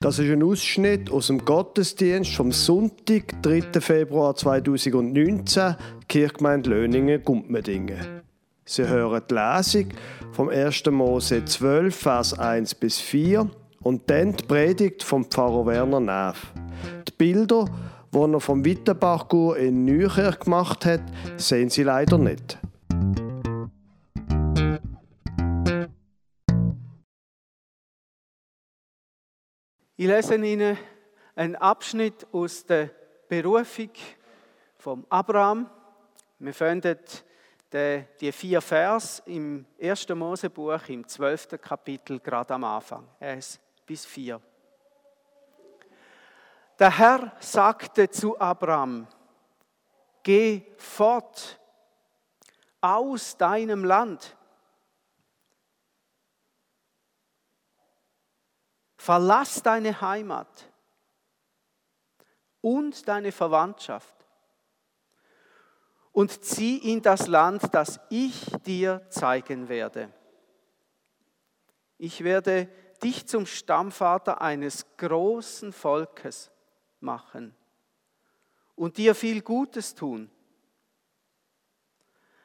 Das ist ein Ausschnitt aus dem Gottesdienst vom Sonntag, 3. Februar 2019, Kirchgemeinde Löningen-Gumpmedingen. Sie hören die Lesung vom 1. Mose 12, Vers 1 bis 4 und dann die Predigt vom Pfarrer Werner Neff. Die Bilder, die er vom Wittenbachgur in Nürnberg gemacht hat, sehen Sie leider nicht. Ich lese Ihnen einen Abschnitt aus der Berufung von Abraham. Wir finden die vier Vers im 1. Mosebuch im 12. Kapitel gerade am Anfang. 1 bis 4. Der Herr sagte zu Abraham, geh fort aus deinem Land Verlass deine Heimat und deine Verwandtschaft und zieh in das Land, das ich dir zeigen werde. Ich werde dich zum Stammvater eines großen Volkes machen und dir viel Gutes tun.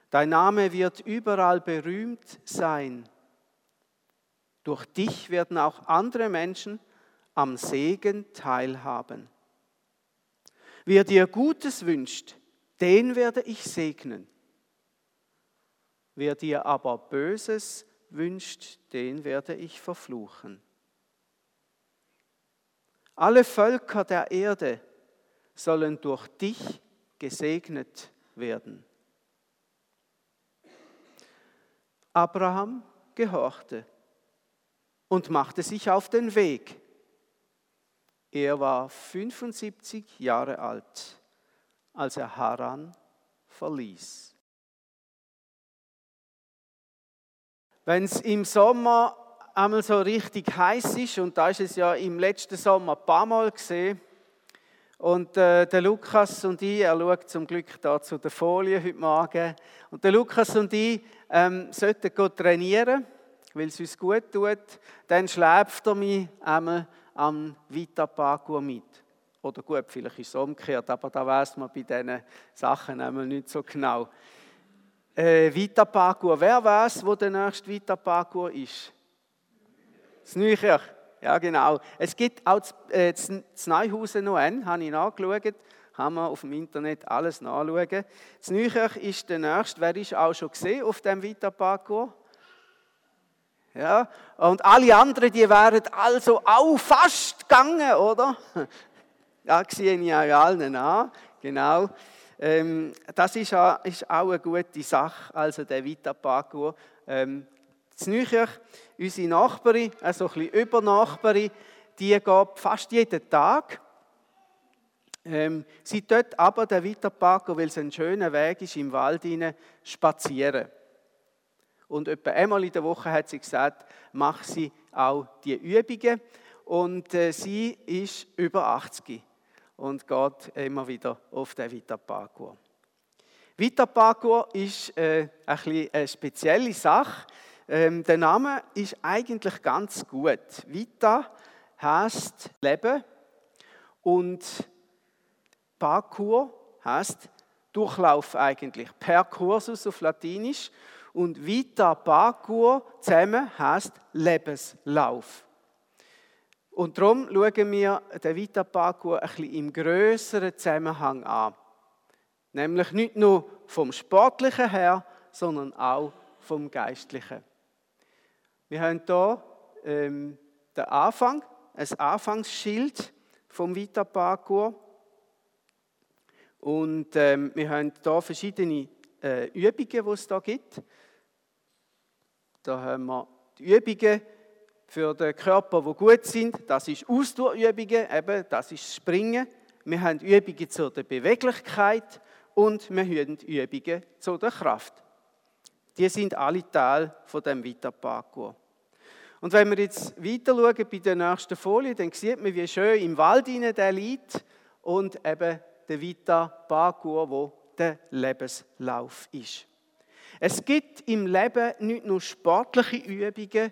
Dein Name wird überall berühmt sein durch dich werden auch andere Menschen am Segen teilhaben. Wer dir Gutes wünscht, den werde ich segnen. Wer dir aber Böses wünscht, den werde ich verfluchen. Alle Völker der Erde sollen durch dich gesegnet werden. Abraham gehorchte und machte sich auf den Weg. Er war 75 Jahre alt, als er Haran verließ. Wenn es im Sommer einmal so richtig heiß ist, und da ist es ja im letzten Sommer ein paar Mal gesehen, und äh, der Lukas und ich, er schaut zum Glück da zu der Folie heute Morgen, und der Lukas und ich ähm, sollten trainieren weil es uns gut tut, dann schläft er mich einmal am Vita Pagur mit. Oder gut, vielleicht ist es umgekehrt, aber da weiß man bei diesen Sachen einmal nicht so genau. Äh, Pagur, wer weiß, wo der nächste Vita Pagur ist? Das Neukirch. Ja, genau. Es gibt auch äh, das Neuhausen noch einen, habe ich nachgeschaut. Kann man auf dem Internet alles nachschauen. Das Neukirch ist der nächste. Wer ist auch schon gesehen auf dem Vita Parkour? Ja, und alle anderen, die wären also auch fast gegangen, oder? Ja, sehe ich ja allen an, genau. Ähm, das ist auch, ist auch eine gute Sache, also der Vita Parkour. Ähm, Znücher, unsere Nachbarin, also ein bisschen Übernachbarin, die geht fast jeden Tag. Ähm, sie dort aber der Vita Parkour, weil es ein schöner Weg ist, im Wald hinein spazieren. Und etwa einmal in der Woche hat sie gesagt, mach sie auch die Übungen. Und äh, sie ist über 80 und geht immer wieder auf den Vita Parkour. Vita Parkour ist äh, ein eine spezielle Sache. Ähm, der Name ist eigentlich ganz gut. Vita heißt Leben und Parkour heißt Durchlauf eigentlich. Perkursus auf Latinisch und Vita Parkour zusammen heißt Lebenslauf. Und darum schauen wir den Vita Parkour ein bisschen im größeren Zusammenhang an. Nämlich nicht nur vom Sportlichen her, sondern auch vom Geistlichen. Wir haben hier ähm, den Anfang, ein Anfangsschild vom Vita Parkour. Und ähm, wir haben hier verschiedene äh, Übungen, die es hier gibt. Da haben wir die Übungen für den Körper, die gut sind. Das ist Ausdauerübungen, eben, das ist Springen. Wir haben Übungen zur Beweglichkeit und wir haben Übungen zur Kraft. Die sind alle Teil von dem Vita Parkour. Und wenn wir jetzt weiter schauen bei der nächsten Folie, dann sieht man, wie schön im Wald der liegt und eben der Vita Parkour, wo der Lebenslauf ist. Es gibt im Leben nicht nur sportliche Übungen, die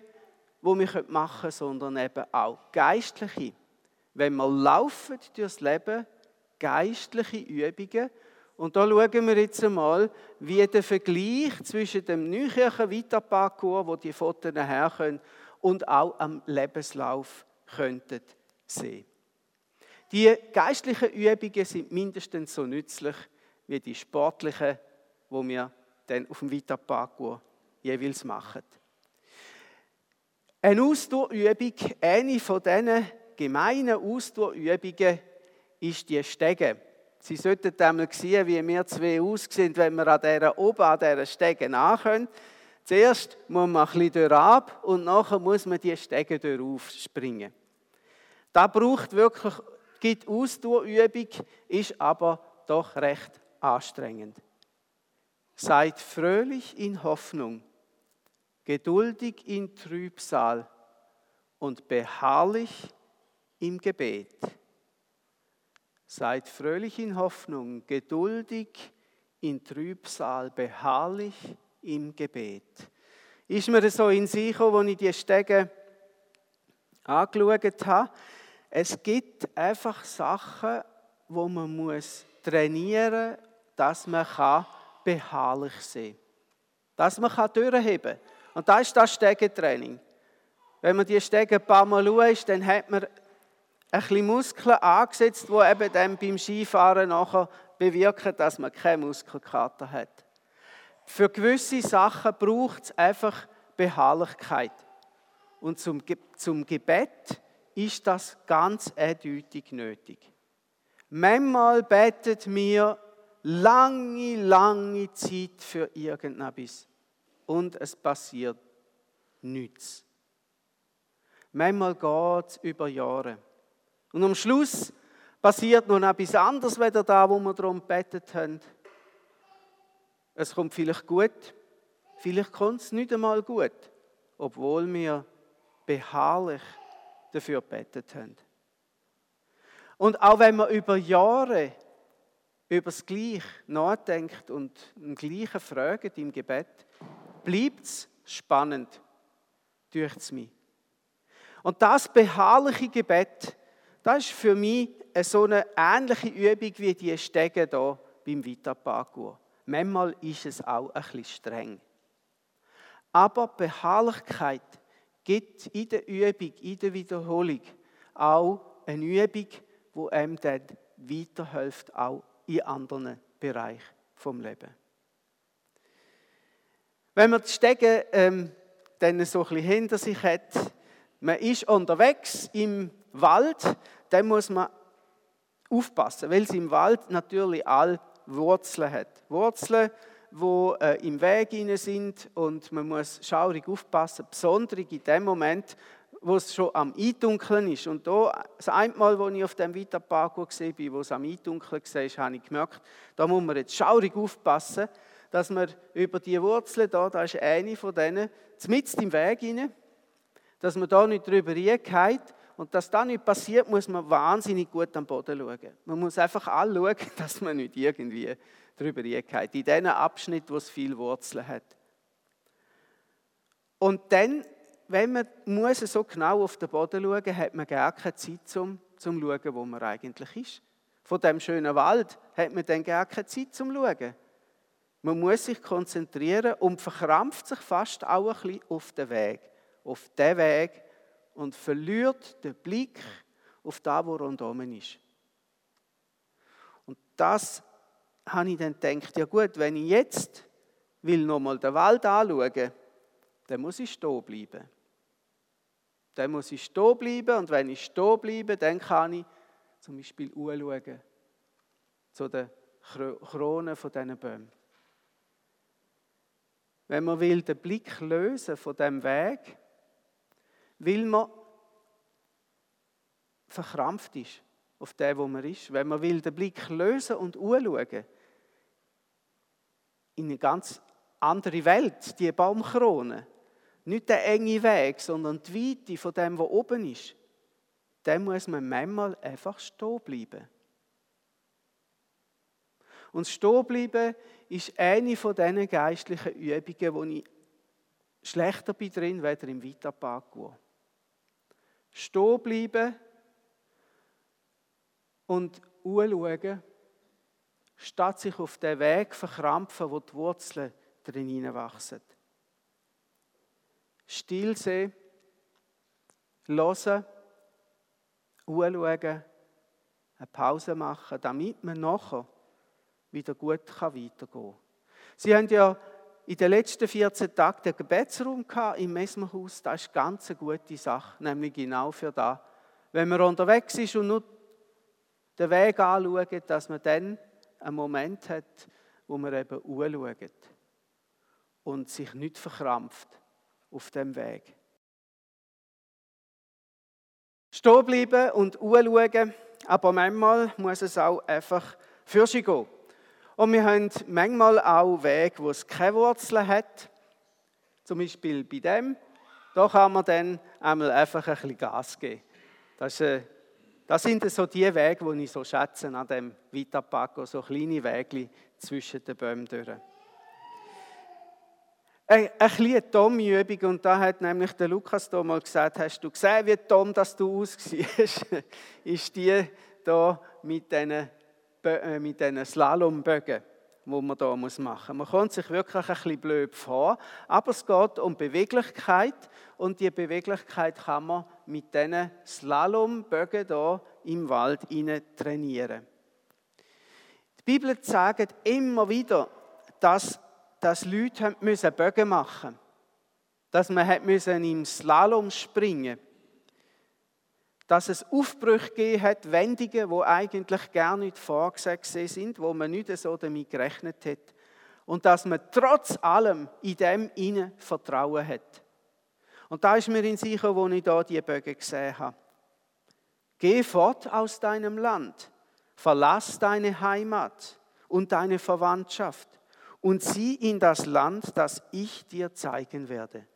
wir machen können, sondern eben auch geistliche. wenn wir laufen durchs Leben, geistliche Übungen. Und da schauen wir jetzt einmal, wie der Vergleich zwischen dem Neukirchen Vita-Parcours, wo die Fotos herkommen, und auch am Lebenslauf könnten sehen. Die geistlichen Übungen sind mindestens so nützlich wie die sportlichen, wo wir dann auf dem Vita-Parcours jeweils machen. Eine Ausdauerübung, eine von diesen gemeinen Ausdauerübungen, ist die Stege. Sie sollten einmal sehen, wie wir zwei aussehen, wenn wir an dieser, oben an dieser Stege nachkommen. Zuerst muss man ein bisschen ab und nachher muss man die Stege springen. Da braucht wirklich, gibt Ausdauerübung, ist aber doch recht anstrengend. Seid fröhlich in Hoffnung, geduldig in Trübsal und beharrlich im Gebet. Seid fröhlich in Hoffnung, geduldig in Trübsal, beharrlich im Gebet. Ist mir so in sich, als ich die Stege angeschaut habe. Es gibt einfach Sachen, wo man trainieren muss, dass man beharrlich sein. Dass man durchheben kann. Und das ist das Stegentraining. Wenn man die Stege ein paar Mal schaut, dann hat man ein bisschen Muskeln angesetzt, die eben dann beim Skifahren nachher bewirken, dass man keine Muskelkater hat. Für gewisse Sachen braucht es einfach Beharrlichkeit. Und zum, zum Gebet ist das ganz eindeutig nötig. Manchmal betet mir lange, lange Zeit für irgendetwas und es passiert nichts. Manchmal geht es über Jahre. Und am Schluss passiert noch etwas anderes, als da, wo wir darum gebetet haben. Es kommt vielleicht gut, vielleicht kommt es nicht einmal gut, obwohl wir beharrlich dafür gebetet haben. Und auch wenn man über Jahre über das Gleiche nachdenkt und im Gleichen fragt im Gebet, bleibt es spannend durch mich. Und das beharrliche Gebet, das ist für mich so eine ähnliche Übung wie die Stege hier beim Vita Parkour. Manchmal ist es auch ein bisschen streng. Aber Beharrlichkeit gibt in der Übung, in der Wiederholung auch eine Übung, die einem dann weiterhilft, auch in anderen Bereichen vom Leben. Wenn man die Stege ähm, dann so ein bisschen hinter sich hat, man ist unterwegs im Wald, dann muss man aufpassen, weil es im Wald natürlich all Wurzeln hat. Wurzeln, die äh, im Weg sind und man muss schaurig aufpassen, besonders in dem Moment, wo es schon am Eindunkeln ist. Und da, das eine Mal, als ich auf dem Vita gesehen bin, wo es am Eindunkeln war, habe ich gemerkt, da muss man jetzt schaurig aufpassen, dass man über die Wurzeln da, da ist eine von denen, mitten im Weg rein, dass man da nicht drüber reingeht. Und dass das nicht passiert, muss man wahnsinnig gut am Boden schauen. Man muss einfach anschauen, dass man nicht irgendwie drüber reingeht. In diesen Abschnitt, wo es viele Wurzeln hat. Und dann, wenn man muss so genau auf den Boden schauen, muss, hat man gar keine Zeit zum, zum Schauen, wo man eigentlich ist. Von dem schönen Wald hat man dann gar keine Zeit zum Schauen. Man muss sich konzentrieren und verkrampft sich fast auch ein bisschen auf den Weg. Auf den Weg und verliert den Blick auf das, was rundherum ist. Und das habe ich dann gedacht, ja gut, wenn ich jetzt will nochmal den Wald anschauen, dann muss ich stehen bleiben. Dann muss ich stehen bleiben und wenn ich stehen bleibe, dann kann ich zum Beispiel anschauen zu den Kronen von diesen Bäumen. Wenn man will den Blick lösen von dem Weg, will man verkrampft ist auf dem, wo man ist. Wenn man will den Blick lösen und anschauen in eine ganz andere Welt, die Baumkrone, nicht der enge Weg, sondern die Weite von dem, wo oben ist, dann muss man manchmal einfach stehen bleiben. Und stehen bleiben ist eine von diesen geistlichen Übungen, wo ich schlechter bin drin, weder im Vita Parkour. Stehen bleiben und anschauen, statt sich auf den Weg verkrampfen, wo die Wurzeln drin hineinwachsen. Still sein, hören, anschauen, eine Pause machen, damit man nachher wieder gut weitergehen kann. Sie haben ja in den letzten 14 Tagen den Gebetsraum im Mesmerhaus. Das ist ganz eine gute Sache, nämlich genau für das. Wenn man unterwegs ist und nur den Weg anschaut, dass man dann einen Moment hat, wo man eben anschaut und sich nicht verkrampft auf dem Weg. Stehen bleiben und anschauen, aber manchmal muss es auch einfach für sich gehen. Und wir haben manchmal auch Wege, wo es keine Wurzeln hat. Zum Beispiel bei dem. Da kann man dann einmal einfach ein bisschen Gas geben. Das, ist, äh, das sind so die Wege, die ich so schätze an dem Vitapaco, so kleine Wege zwischen den Bäumen durch. Eine kleine Tom-Übung, und da hat nämlich der Lukas da mal gesagt, hast du gesehen, wie Tom das du aussiehst, ist die da mit diesen äh, mit diesen Slalombögen, die man hier machen muss. Man kommt sich wirklich ein bisschen blöd vor, aber es geht um Beweglichkeit und die Beweglichkeit kann man mit diesen Slalombögen hier im Wald trainieren. Die Bibel sagt immer wieder, dass, dass Leute Bögen machen mussten. Dass man im Slalom springen musste dass es Aufbrüche gegeben hat, Wendungen, die eigentlich gar nicht vorgesehen sind, wo man nicht so damit gerechnet hat. Und dass man trotz allem in dem innen Vertrauen hat. Und da ist mir in sicher, wo ich da die Bögen gesehen habe. Geh fort aus deinem Land, verlass deine Heimat und deine Verwandtschaft und sieh in das Land, das ich dir zeigen werde.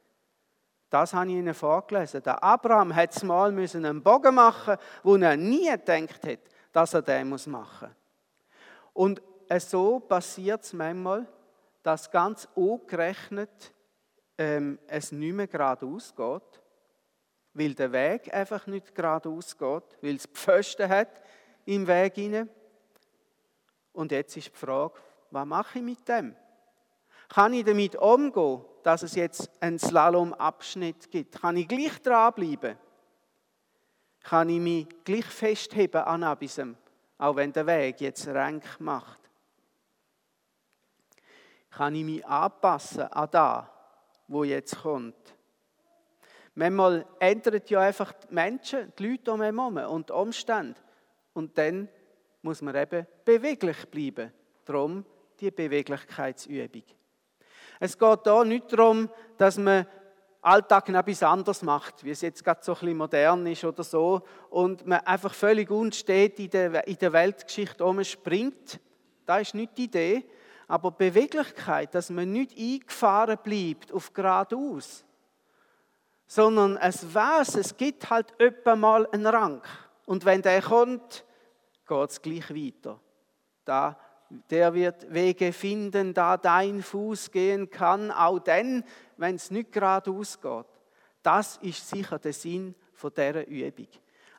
Das habe ich Ihnen vorgelesen. Der Abraham hat mal einen Bogen machen wo er nie gedacht hat, dass er den machen muss. Und so passiert es manchmal, dass ganz ungerechnet ähm, es nicht mehr geradeaus geht, weil der Weg einfach nicht geradeaus geht, weil es Pfosten hat im Weg hinein. Und jetzt ist die Frage, was mache ich mit dem? Kann ich damit umgehen, dass es jetzt einen Slalomabschnitt gibt? Kann ich gleich dranbleiben? Kann ich mich gleich festheben an etwas, auch wenn der Weg jetzt rank macht? Kann ich mich anpassen an das, wo jetzt kommt? Manchmal ändern ja einfach die Menschen, die Leute um einen herum und die Umstände. Und dann muss man eben beweglich bleiben. Darum die Beweglichkeitsübung. Es geht hier nicht darum, dass man Alltag etwas anderes macht, wie es jetzt gerade so ein bisschen modern ist oder so, und man einfach völlig unstet in der, in der Weltgeschichte umspringt. Das ist nicht die Idee. Aber Beweglichkeit, dass man nicht eingefahren bleibt auf geradeaus, sondern es weiß, es gibt halt öppe mal einen Rang. Und wenn der kommt, geht es gleich weiter. Da der wird Wege finden, da dein Fuß gehen kann, auch dann, wenn es nicht geradeaus geht. Das ist sicher der Sinn von dieser Übung.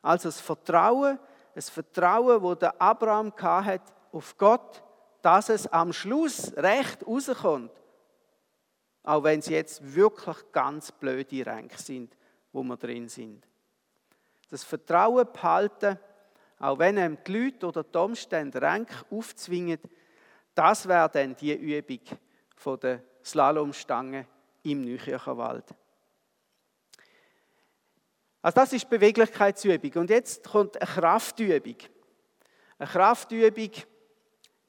Also das Vertrauen, das Vertrauen, wo der Abraham hat auf Gott, dass es am Schluss recht rauskommt. Auch wenn es jetzt wirklich ganz blöde Ränke sind, wo wir drin sind. Das Vertrauen behalten, auch wenn ihm die Leute oder die Umstände Ränke aufzwingen, das wäre dann die Übung von der Slalomstange im Nüchircherwald. Also das ist Beweglichkeitsübung. Und jetzt kommt eine Kraftübung. Eine Kraftübung,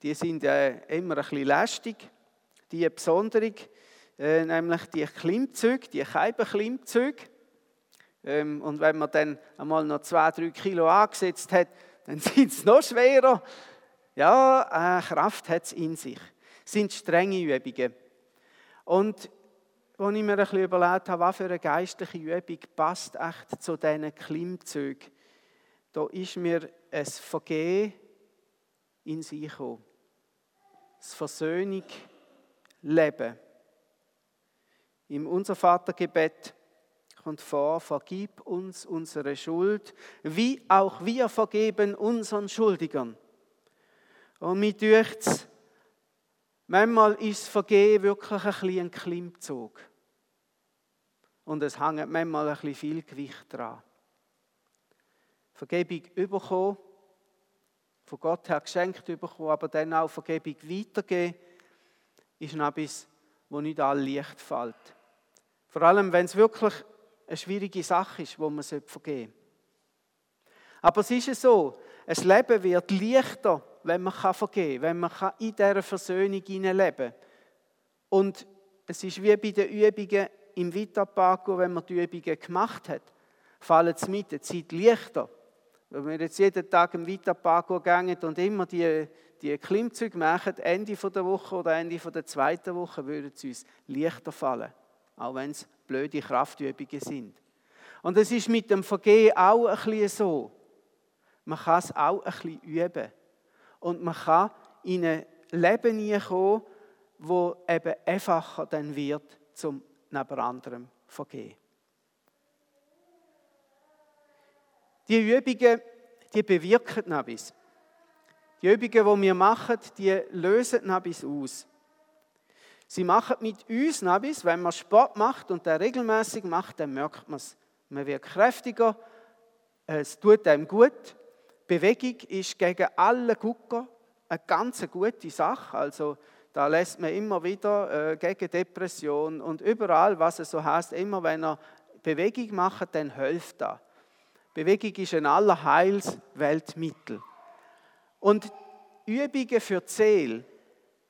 die sind äh, immer ein bisschen lästig. Die besondere, äh, nämlich die Klimmzüge, die Keibenklimmzüge. Ähm, und wenn man dann einmal noch zwei, drei Kilo angesetzt hat, dann sind es noch schwerer. Ja, äh, Kraft hat es in sich. Das sind strenge Übungen. Und als ich mir ein bisschen überlegt habe, was für eine geistliche Übung passt echt zu diesen Klimmzügen, da ist mir ein Vergehen in sich gekommen. Das Versöhnung leben. Im Unser Vatergebet kommt vor, vergib uns unsere Schuld, wie auch wir vergeben unseren Schuldigern. Und mir dürft's, manchmal ist Vergehen wirklich ein bisschen ein Klimmzug. Und es hängt manchmal ein bisschen viel Gewicht dran. Vergebung bekommen, von Gott her geschenkt bekommen, aber dann auch Vergebung weitergeben, ist etwas, wo nicht all leicht fällt. Vor allem, wenn es wirklich eine schwierige Sache ist, wo man vergeben sollte. Aber es ist so, ein Leben wird leichter, wenn man vergeben kann, wenn man in dieser Versöhnung leben kann. Und es ist wie bei den Übungen im Vitapaco, wenn man die Übungen gemacht hat, fallen es mit der Zeit leichter. Wenn wir jetzt jeden Tag im Vitapaco gehen und immer die, die Klimmzüge machen, Ende der Woche oder Ende der zweiten Woche, würde es uns leichter fallen. Auch wenn es blöde Kraftübungen sind. Und es ist mit dem Vergehen auch ein bisschen so. Man kann es auch ein bisschen üben. Und man kann in ein Leben kommen, wo eben einfacher dann wird, zum neben anderem vergehen. Die Übungen, die bewirken etwas. Die Übungen, die wir machen, die lösen etwas aus. Sie machen mit uns etwas, wenn man Sport macht und der regelmäßig macht, dann merkt man es. Man wird kräftiger, es tut einem gut. Bewegung ist gegen alle Gucker eine ganz gute Sache. Also da lässt man immer wieder äh, gegen Depression und überall, was es so heißt, immer wenn er Bewegung macht, dann hilft das. Bewegung ist ein Allerheilsweltmittel. Und Übungen für Zähl,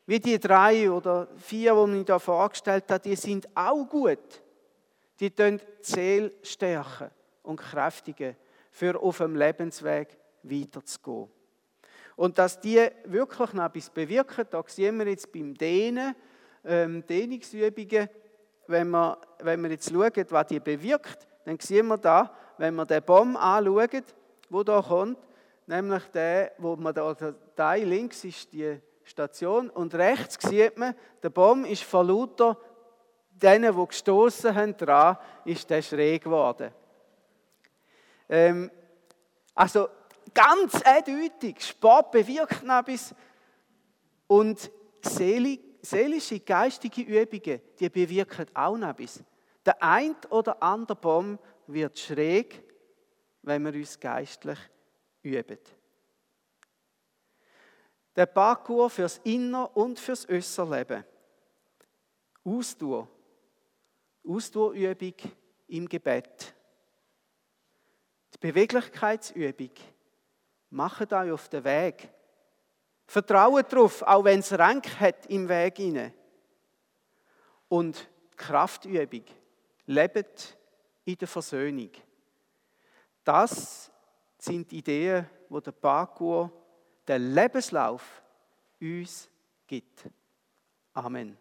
wie die drei oder vier, die ich da vorgestellt habe, die sind auch gut. Die tun Zähl stärken und kräftigen, für auf dem Lebensweg weiterzugehen. Und dass die wirklich noch etwas bewirken, da sehen wir jetzt beim Dehnen, ähm, Dehnungsübungen, wenn wir, wenn wir jetzt schauen, was die bewirkt, dann sehen wir da, wenn wir den Baum anschauen, wo da kommt, nämlich der, wo man da, der Teil links ist die Station und rechts sieht man, der Baum ist von lauter denen, die gestoßen haben, dran, ist der schräg geworden. Ähm, also ganz eindeutig, Sport bewirkt etwas und seelische, geistige Übungen, die bewirken auch etwas. Der ein oder andere Baum wird schräg, wenn wir uns geistlich üben. Der Parcours fürs Inner- und fürs Äußerleben. Ausdauer. Ausdauerübung im Gebet. Die Beweglichkeitsübung. Macht euch auf den Weg. Vertraut darauf, auch wenn es Rank hat im Weg hinein. Und Kraftübung. Lebt in der Versöhnung. Das sind Ideen, die der Parkour, der Lebenslauf uns gibt. Amen.